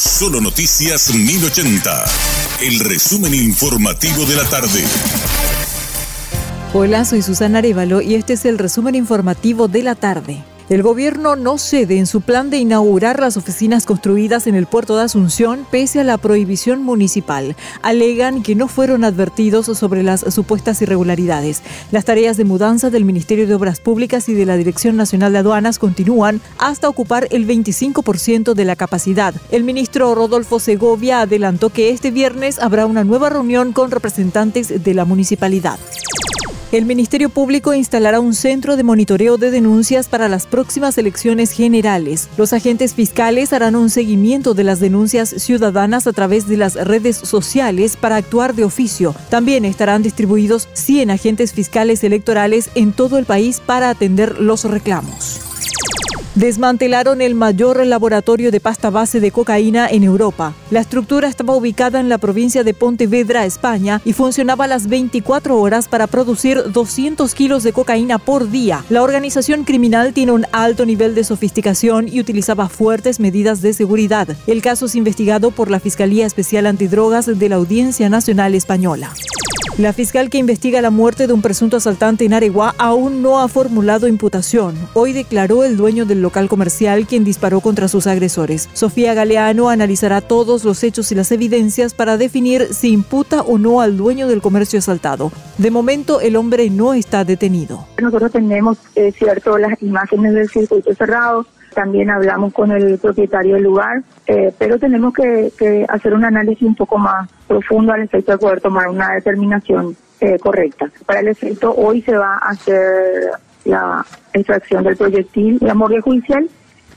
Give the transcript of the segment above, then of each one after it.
Solo Noticias 1080. El resumen informativo de la tarde. Hola, soy Susana Arevalo y este es el resumen informativo de la tarde. El gobierno no cede en su plan de inaugurar las oficinas construidas en el puerto de Asunción pese a la prohibición municipal. Alegan que no fueron advertidos sobre las supuestas irregularidades. Las tareas de mudanza del Ministerio de Obras Públicas y de la Dirección Nacional de Aduanas continúan hasta ocupar el 25% de la capacidad. El ministro Rodolfo Segovia adelantó que este viernes habrá una nueva reunión con representantes de la municipalidad. El Ministerio Público instalará un centro de monitoreo de denuncias para las próximas elecciones generales. Los agentes fiscales harán un seguimiento de las denuncias ciudadanas a través de las redes sociales para actuar de oficio. También estarán distribuidos 100 agentes fiscales electorales en todo el país para atender los reclamos. Desmantelaron el mayor laboratorio de pasta base de cocaína en Europa. La estructura estaba ubicada en la provincia de Pontevedra, España, y funcionaba las 24 horas para producir 200 kilos de cocaína por día. La organización criminal tiene un alto nivel de sofisticación y utilizaba fuertes medidas de seguridad. El caso es investigado por la Fiscalía Especial Antidrogas de la Audiencia Nacional Española. La fiscal que investiga la muerte de un presunto asaltante en Areguá aún no ha formulado imputación. Hoy declaró el dueño del local comercial quien disparó contra sus agresores. Sofía Galeano analizará todos los hechos y las evidencias para definir si imputa o no al dueño del comercio asaltado. De momento, el hombre no está detenido. Nosotros tenemos, eh, cierto, las imágenes del circuito cerrado también hablamos con el propietario del lugar, eh, pero tenemos que, hacer un análisis un poco más profundo al efecto de poder tomar una determinación eh, correcta. Para el efecto, hoy se va a hacer la extracción del proyectil, la morgue judicial,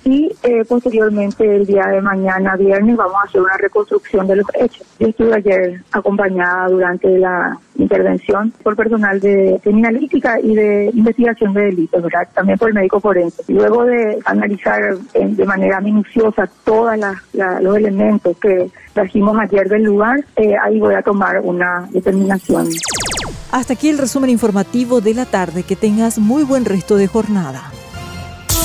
y eh, posteriormente el día de mañana, viernes, vamos a hacer una reconstrucción de los hechos. Yo estuve ayer acompañada durante la intervención por personal de criminalística y de investigación de delitos, ¿verdad? También por el médico forense. Luego de analizar de manera minuciosa todos los elementos que trajimos ayer del lugar, eh, ahí voy a tomar una determinación. Hasta aquí el resumen informativo de la tarde. Que tengas muy buen resto de jornada.